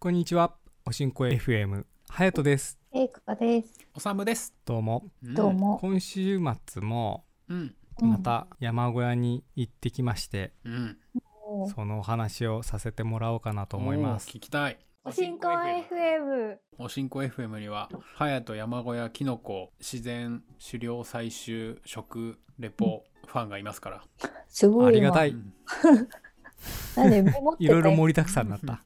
こんにちは。おしんこ FM はやとです。えいかです。おさむです。どうも。どう。も。今週末もまた山小屋に行ってきまして、うん。おそのお話をさせてもらおうかなと思います。聞きたい。おしんこ FM。おしんこ FM には、はやと山小屋きのこ自然狩猟採集食レポファンがいますから。すごい今。ありがたい。うん なんでメモっていたろいろ盛りだくさんになった。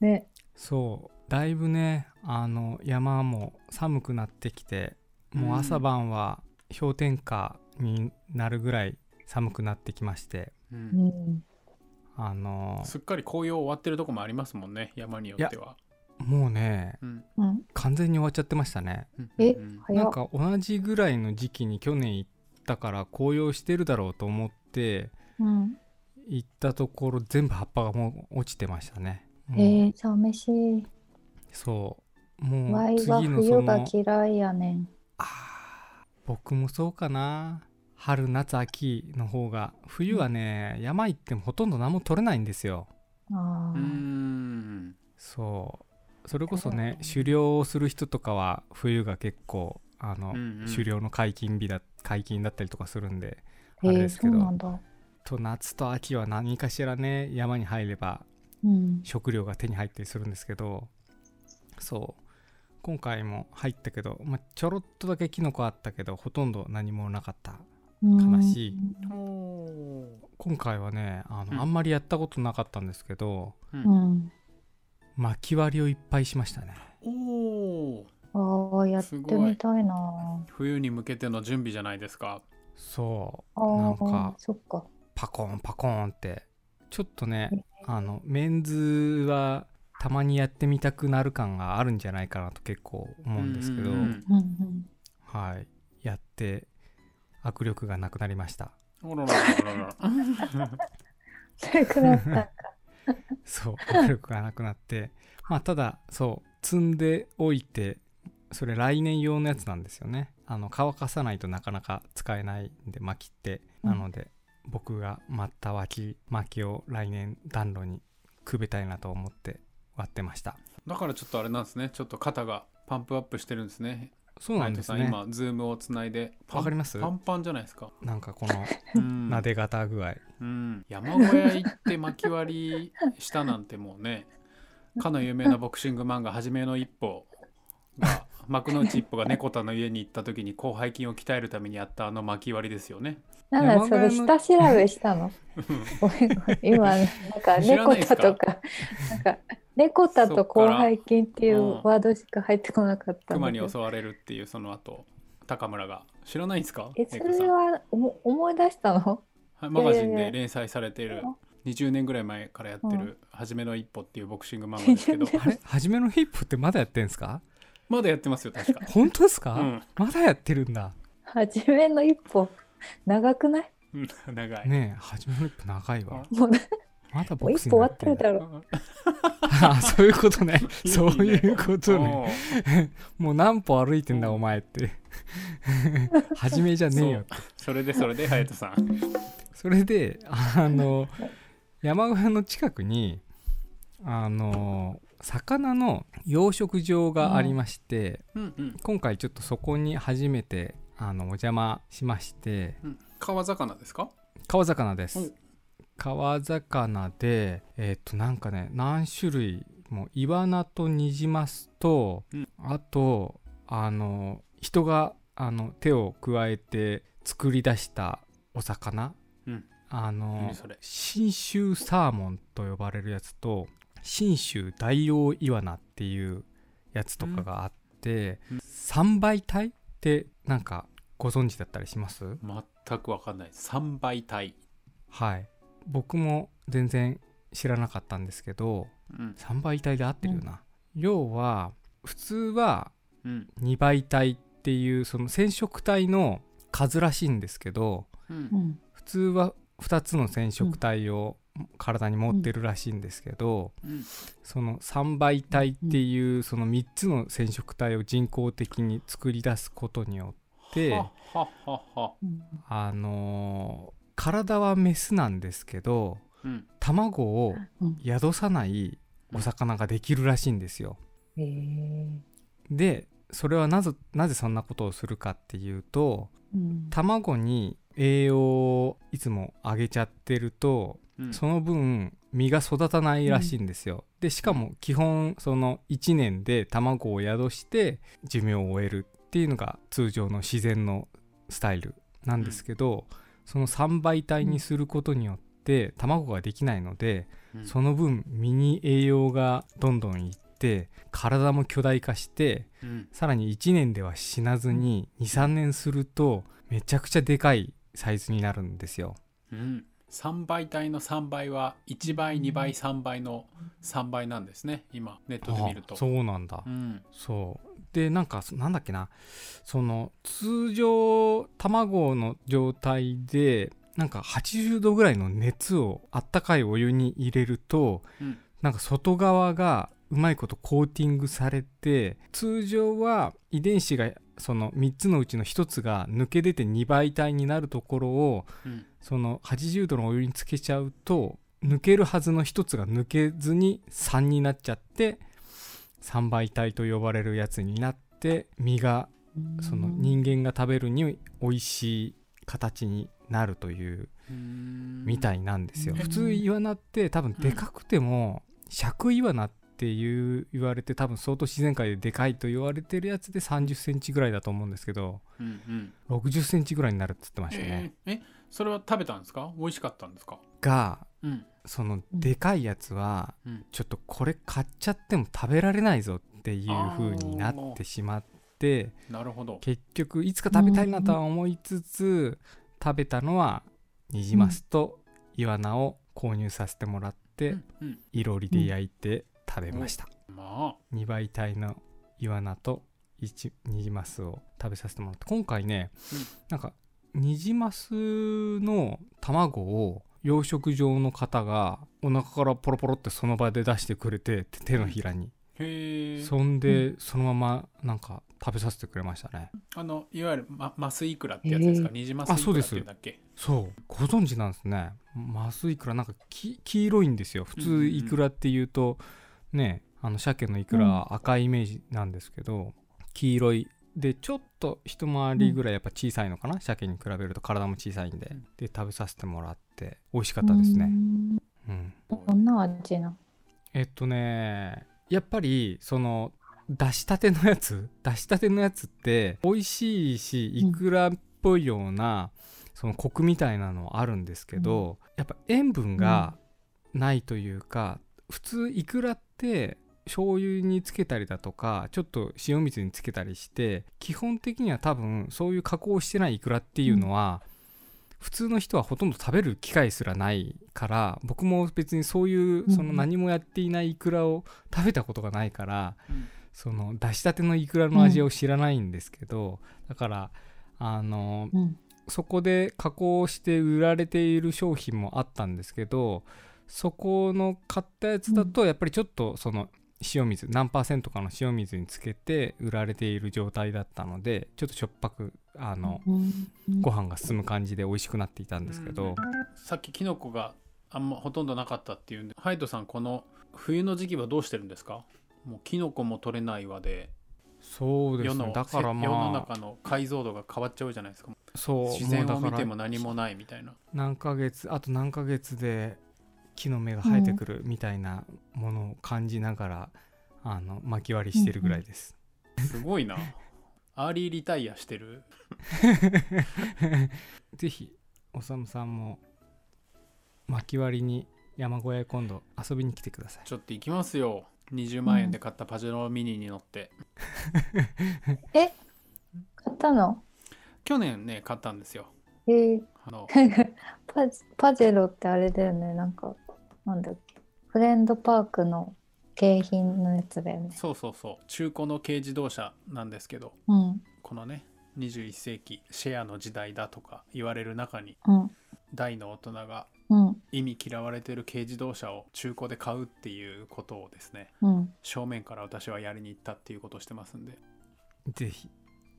ね。そう。だいぶね、あの山も寒くなってきて、もう朝晩は氷点下になるぐらい寒くなってきまして、ううんん。あのすっかり紅葉終わってるとこもありますもんね。山によっては。もうね、うん。うん。完全に終わっちゃってましたね。うんえ。なんか同じぐらいの時期に去年行ったから紅葉してるだろうと思ってうん。行ったところ全部葉っぱがもう落ちてましたね。えー、寂しい。そうもうわいは次のそ冬がの嫌いやねん。あー僕もそうかな春夏秋の方が冬はね、山行ってもほとんど何も取れないんですよ。あうーん。そうそれこそねそう狩猟をする人とかは冬が結構あの、うんうん狩猟の解禁日だ解禁だったりとかするんであ。えー、あれですけど、そうなんだ。と夏と秋は何かしらね山に入ればうん。食料が手に入ったりするんですけどそう今回も入ったけど、まあ、ちょろっとだけキノコあったけどほとんど何もなかったうん悲しい今回はねあの、うんあんまりやったことなかったんですけどう。うんん。薪割りをいっぱいしましたねおーああ、やってみたいな。冬に向けての準備じゃないですか。そうあなんあか、そっか。パコーンパコーンって。ちょっとねえあのメンズはたまにやってみたくなる感があるんじゃないかなと結構思うんですけど、うんうんうん。うんうん。はい。やって握力がなくなりました。そう握力がなくなって。まあただそう積んでおいてそれ来年用のやつなんですよね。あの乾かさないとなかなか使えないんで薪って。うんなので、僕が割った薪を来年暖炉にくべたいなと思って割ってました。だからちょっとあれなんですね。ちょっと肩がパンプアップしてるんですね。そうなんですね。今 Zoomをつないでわかります？パンパンじゃないですか。なんかこのうん。撫で方具合。うん、山小屋行って薪割りしたなんてもうねかの有名なボクシング漫画「はじめの一歩」が幕の内一歩が猫田の家に行った時に広背筋を鍛えるためにやったあの薪割りですよね。なんだそれ下調べしたの？今なんか猫田とかなんか？猫田と広背筋っていうワードしか入ってこなかったん熊だけど。に襲われるっていうその後高村が。知らないんですか？えそれはお思い出したの？はいマガジンで連載されている20年ぐらい前からやってうる「はじめの一歩」っていうボクシング漫画ですけど。あ れ初めのヒップってまだやってんすか？まだやってますよ 確か。本当ですか、うん。まだやってるんだ。初めの一歩。長くない？うん 長い。ねえ初めの一歩長いわ。もうまだボもうクシ一歩終わってングやってるだろ あそういうことね。そういうことね。もう何歩歩いてんだうん。お前って。初めじゃねえよそれでそれで隼人さん。それであの山小屋の近くにあの魚の養殖場がありまして、うんうん。今回ちょっとそこに初めてあのお邪魔しましてうん。川魚ですか？川魚です、うん川魚でえっ、となんかね何種類もイワナとニジマスと、うん。あとあの人があの手を加えて作り出したお魚、うん。あの信州サーモンと呼ばれるやつと信州大王イワナっていうやつとかがあって、うん。三倍体ってなんかご存知だったりします？全くわかんない。三倍体。はい。僕も全然知らなかったんですけどうん。3倍体で合ってるよな、要は普通はうん。2倍体っていうその染色体の数らしいんですけどうん。うん。普通は2つの染色体を体に持ってるらしいんですけど、うんその3倍体っていうその3つの染色体を人工的に作り出すことによってはははは。うんあのー体はメスなんですけどうん卵をうん宿さないお魚ができるらしいんですよ。へえ。でそれはなぜなぜそんなことをするかっていうとうん。卵に栄養をいつもあげちゃってるとうん。その分身が育たないらしいんですよ。でしかも基本その1年で卵を宿して寿命を終えるっていうのが通常の自然のスタイルなんですけど、その3倍体にすることによって卵ができないので、うん。その分身に栄養がどんどんいって体も巨大化してうん。さらに1年では死なずに23年するとめちゃくちゃでかいサイズになるんですよ。うん、3倍体の3倍は1倍2倍3倍の3倍なんですね。今ネットで見ると。あそうなんだ。うん。そう。でなんかそなんだっけな。その通常卵の状態でなんか80度ぐらいの熱をあったかいお湯に入れると、うん。なんか外側がうまいことコーティングされて通常は遺伝子がその3つのうちの1つが抜け出て2倍体になるところをうん。その80度のお湯につけちゃうと抜けるはずの1つが抜けずに3になっちゃって3倍体と呼ばれるやつになって身がその人間が食べるに美味しい形になるといううん。みたいなんですよ。うん。普通イワナって多分でかくても尺イワナっていう言われて多分相当自然界ででかいと言われてるやつで3 0センチぐらいだと思うんですけどうんうん6 0センチぐらいになるって言ってましたね。えーえそれは食べたんですか？美味しかったんですか？がうん。そのでかいやつはうん。ちょっとこれ買っちゃっても食べられないぞっていう風になってしまってなるほど。結局いつか食べたいなとは思いつつ食べたのはニジマスとイワナを購入させてもらってうん。うん。いろりで焼いて食べました。ま2倍体のイワナと一ニジマスを食べさせてもらって。今回ねうん。なんかニジマスの卵を養殖場の方がお腹からポロポロってその場で出してくれて手手のひらに。あへえ。そんでそのままなんか食べさせてくれましたね。あのいわゆるまマスイクラってやつですか？ニジマスイクラっていうんだっけ？そうご存知なんですね。マスイクラなんかき黄色いんですよ。普通イクラっていうとねあの鮭のイクラは赤いイメージなんですけど、黄色い。でちょっと一回りぐらいやっぱ小さいのかな、鮭に比べると体も小さいんで。うん。で食べさせてもらって美味しかったですね。うん。うんどんな味なえっとねやっぱりその出したてのやつ？出したてのやつって美味しいしうん。イクラっぽいような、そのコクみたいなのあるんですけど、やっぱ塩分がないというか、普通イクラって醤油につけたりだとかちょっと塩水につけたりして基本的には多分そういう加工してないイクラっていうのは、普通の人はほとんど食べる機会すらないから僕も別にそういうそのうん。何もやっていないイクラを食べたことがないから、うん。その出したてのイクラの味を知らないんですけど、だからあのうん。そこで加工して売られている商品もあったんですけどそこの買ったやつだとやっぱりちょっとその塩水何パーセントかの塩水につけて売られている状態だったのでちょっとしょっぱくあのうん。ご飯が進む感じで美味しくなっていたんですけど、さっきキノコがあんまほとんどなかったっていうんでハイトさんこの冬の時期はどうしてるんですか？もうキノコも取れないわで。そうです世のねだから世のまあ中の解像度が変わっちゃうじゃないですか。そう自然を見ても何もないみたいな。何ヶ月あと何ヶ月で木の芽が生えてくるみたいなものを感じながら、あの巻き割りしてるぐらいです。すごいな。アーリーリタイアしてる。ぜひおさむさんも巻き割りに山小屋へ今度遊びに来てください。ちょっと行きますよ。20万円で買ったパジェロミニに乗って、買ったの？去年ね買ったんですよ。えー、あの。パジパジェロってあれだよねなんかなんだっけ？フレンドパークの景品のやつだよね。そうそうそう。中古の軽自動車なんですけどうん。このね21世紀シェアの時代だとか言われる中にうん。大の大人がうん。意味嫌われてる軽自動車を中古で買うっていうことをですねうん。正面から私はやりに行ったっていうことをしてますんで。ぜひ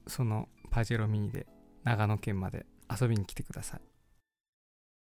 そのパジェロミニで長野県まで遊びに来てください。